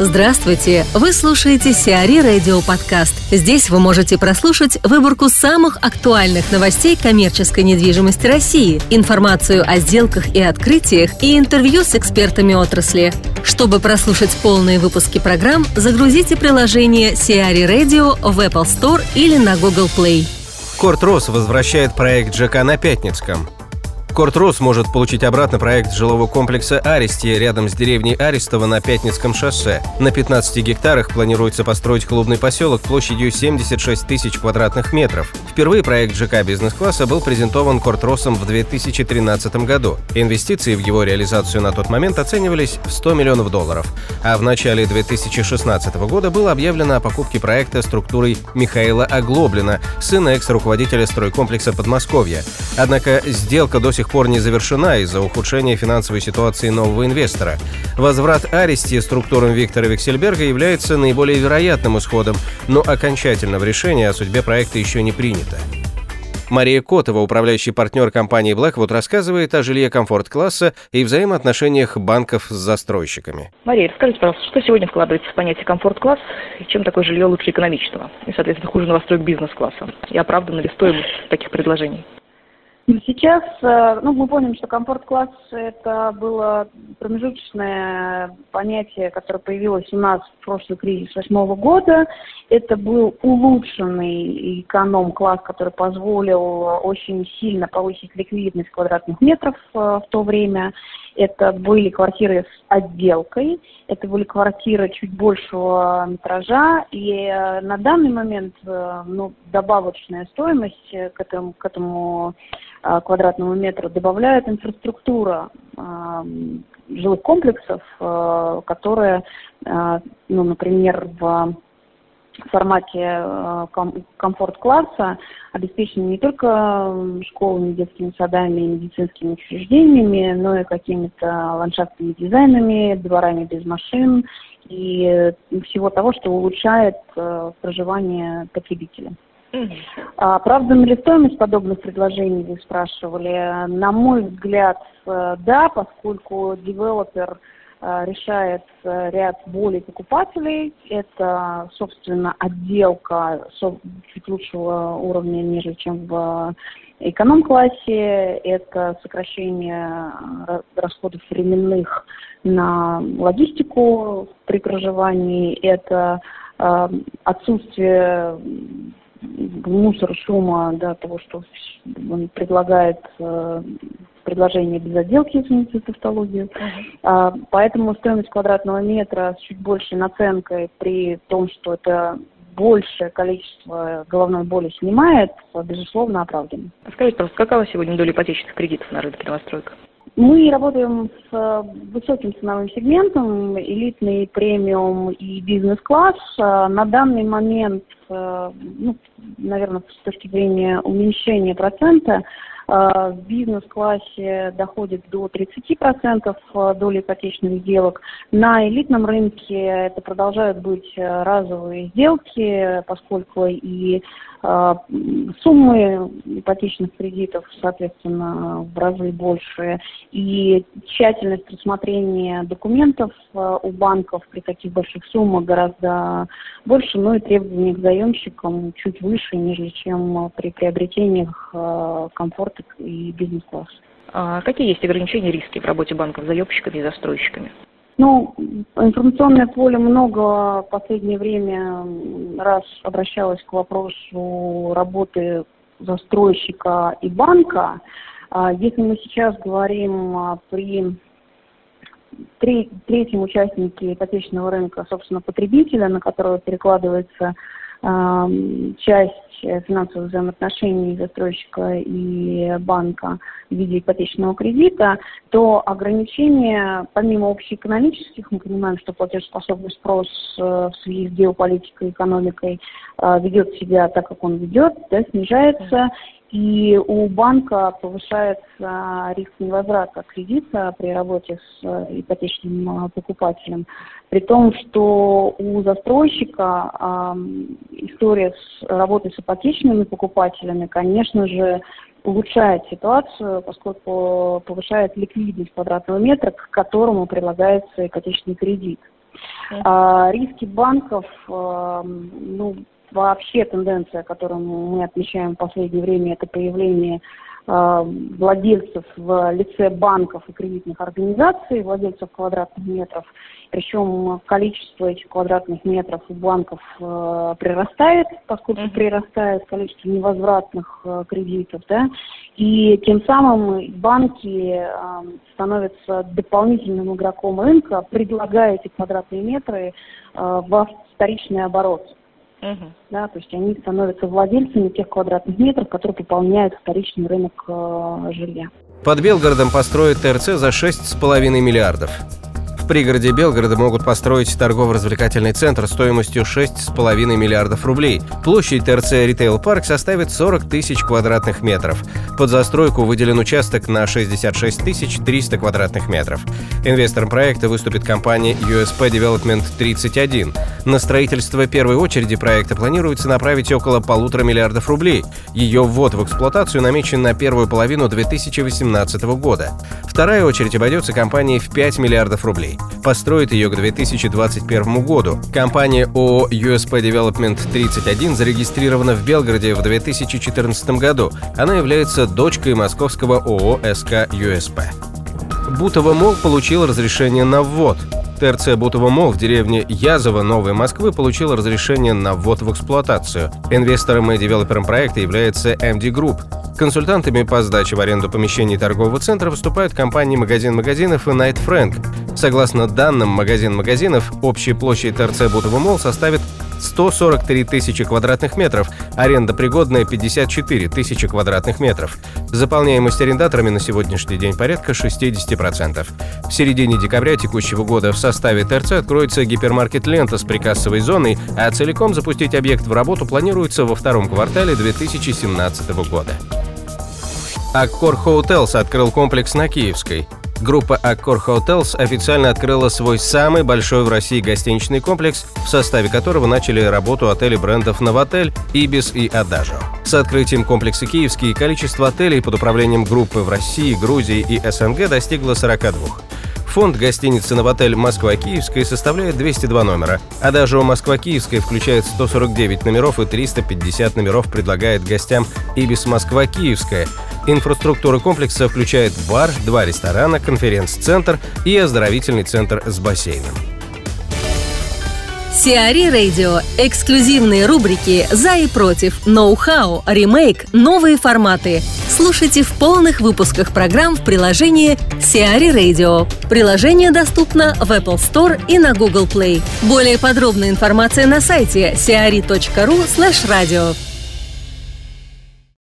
Здравствуйте! Вы слушаете Сиари Радио Подкаст. Здесь вы можете прослушать выборку самых актуальных новостей коммерческой недвижимости России, информацию о сделках и открытиях и интервью с экспертами отрасли. Чтобы прослушать полные выпуски программ, загрузите приложение Сиари Radio в Apple Store или на Google Play. Корт Рос возвращает проект ЖК на Пятницком. Кортрос может получить обратно проект жилого комплекса «Аристи» рядом с деревней Арестово на Пятницком шоссе. На 15 гектарах планируется построить клубный поселок площадью 76 тысяч квадратных метров. Впервые проект ЖК бизнес-класса был презентован Кортросом в 2013 году. Инвестиции в его реализацию на тот момент оценивались в 100 миллионов долларов. А в начале 2016 года было объявлено о покупке проекта структурой Михаила Оглоблина, сына экс-руководителя стройкомплекса Подмосковья. Однако сделка до сих сих пор не завершена из-за ухудшения финансовой ситуации нового инвестора. Возврат Аристи структурам Виктора Виксельберга является наиболее вероятным исходом, но окончательного решения о судьбе проекта еще не принято. Мария Котова, управляющий партнер компании Blackwood, рассказывает о жилье комфорт-класса и взаимоотношениях банков с застройщиками. Мария, расскажите, пожалуйста, что сегодня вкладывается в понятие комфорт-класс и чем такое жилье лучше экономичного и, соответственно, хуже новостроек бизнес-класса? И оправдана ли стоимость таких предложений? Сейчас, э, ну, мы помним, что комфорт-класс это было промежуточное понятие, которое появилось у нас в прошлый кризис восьмого года. Это был улучшенный эконом-класс, который позволил очень сильно повысить ликвидность квадратных метров э, в то время. Это были квартиры с отделкой, это были квартиры чуть большего метража, и э, на данный момент ну, добавочная стоимость к этому, к этому квадратному метру добавляет инфраструктура э, жилых комплексов, э, которые, ну, например, в формате комфорт-класса обеспечены не только школами, детскими садами медицинскими учреждениями, но и какими-то ландшафтными дизайнами, дворами без машин и всего того, что улучшает проживание потребителя. А, оправдана ли стоимость подобных предложений, вы спрашивали? На мой взгляд, э, да, поскольку девелопер э, решает э, ряд более покупателей. Это, собственно, отделка чуть лучшего уровня, нежели чем в эконом-классе. Это сокращение расходов временных на логистику при проживании. Это отсутствие мусор, шума, да, того, что он предлагает э, предложение без отделки, извините за тавтологию. Uh-huh. А, поэтому стоимость квадратного метра с чуть большей наценкой при том, что это большее количество головной боли снимает, безусловно, оправдан. Скажите, пожалуйста, какова сегодня доля ипотечных кредитов на рынке новостроек? Мы работаем с э, высоким ценовым сегментом, элитный, премиум и бизнес-класс. Э, на данный момент, э, ну, наверное, с точки зрения уменьшения процента, в бизнес-классе доходит до 30% доли ипотечных сделок. На элитном рынке это продолжают быть разовые сделки, поскольку и суммы ипотечных кредитов, соответственно, в разы больше. И тщательность рассмотрения документов а, у банков при таких больших суммах гораздо больше, но и требования к заемщикам чуть выше, нежели чем при приобретениях а, комфорта и бизнес-класса. А какие есть ограничения риски в работе банков с заемщиками и застройщиками? Ну, информационное поле много в последнее время раз обращалось к вопросу работы застройщика и банка. А если мы сейчас говорим а, при третьем участнике ипотечного рынка, собственно, потребителя, на которого перекладывается часть финансовых взаимоотношений застройщика и банка в виде ипотечного кредита, то ограничения, помимо общеэкономических, мы понимаем, что платежеспособный спрос э, в связи с геополитикой, экономикой э, ведет себя так, как он ведет, да, снижается, и у банка повышается риск невозврата кредита при работе с э, ипотечным покупателем. При том, что у застройщика э, история с работой с ипотечными покупателями, конечно же, улучшает ситуацию, поскольку повышает ликвидность квадратного метра, к которому прилагается ипотечный кредит. А, риски банков, ну, вообще тенденция, которую мы отмечаем в последнее время, это появление а, владельцев в лице банков и кредитных организаций, владельцев квадратных метров. Причем количество этих квадратных метров у банков э, прирастает, поскольку mm-hmm. прирастает количество невозвратных э, кредитов, да, и тем самым банки э, становятся дополнительным игроком рынка, предлагая эти квадратные метры э, в вторичный оборот. Угу. Да, то есть они становятся владельцами тех квадратных метров, которые пополняют вторичный рынок э, жилья. Под Белгородом построят ТРЦ за 6,5 миллиардов. В пригороде Белгорода могут построить торгово-развлекательный центр стоимостью 6,5 миллиардов рублей. Площадь ТРЦ Ритейл Парк составит 40 тысяч квадратных метров. Под застройку выделен участок на 66 тысяч 300 квадратных метров. Инвестором проекта выступит компания USP Development 31. На строительство первой очереди проекта планируется направить около полутора миллиардов рублей. Ее ввод в эксплуатацию намечен на первую половину 2018 года. Вторая очередь обойдется компании в 5 миллиардов Построит ее к 2021 году. Компания ООО USP Development 31 зарегистрирована в Белгороде в 2014 году. Она является дочкой московского ООО СК USP. Бутово Мол получил разрешение на ввод. ТРЦ Бутово Мол в деревне Язово Новой Москвы получил разрешение на ввод в эксплуатацию. Инвестором и девелопером проекта является MD Group. Консультантами по сдаче в аренду помещений торгового центра выступают компании «Магазин магазинов» и «Найт Фрэнк». Согласно данным «Магазин магазинов», общая площадь ТРЦ Бутово Мол составит 143 тысячи квадратных метров, аренда пригодная 54 тысячи квадратных метров. Заполняемость арендаторами на сегодняшний день порядка 60%. В середине декабря текущего года в составе ТРЦ откроется гипермаркет «Лента» с прикассовой зоной, а целиком запустить объект в работу планируется во втором квартале 2017 года. Аккор Hotels открыл комплекс на Киевской. Группа Accor Hotels официально открыла свой самый большой в России гостиничный комплекс, в составе которого начали работу отели брендов «Новотель», «Ибис» и «Адажо». С открытием комплекса «Киевский» количество отелей под управлением группы в России, Грузии и СНГ достигло 42. Фонд гостиницы «Новотель Москва-Киевская» составляет 202 номера, а даже у Москва-Киевская включает 149 номеров и 350 номеров предлагает гостям «Ибис Москва-Киевская». Инфраструктура комплекса включает бар, два ресторана, конференц-центр и оздоровительный центр с бассейном. Сиари Радио. Эксклюзивные рубрики «За и против», «Ноу-хау», «Ремейк», «Новые форматы». Слушайте в полных выпусках программ в приложении Сиари Radio. Приложение доступно в Apple Store и на Google Play. Более подробная информация на сайте siari.ru slash radio.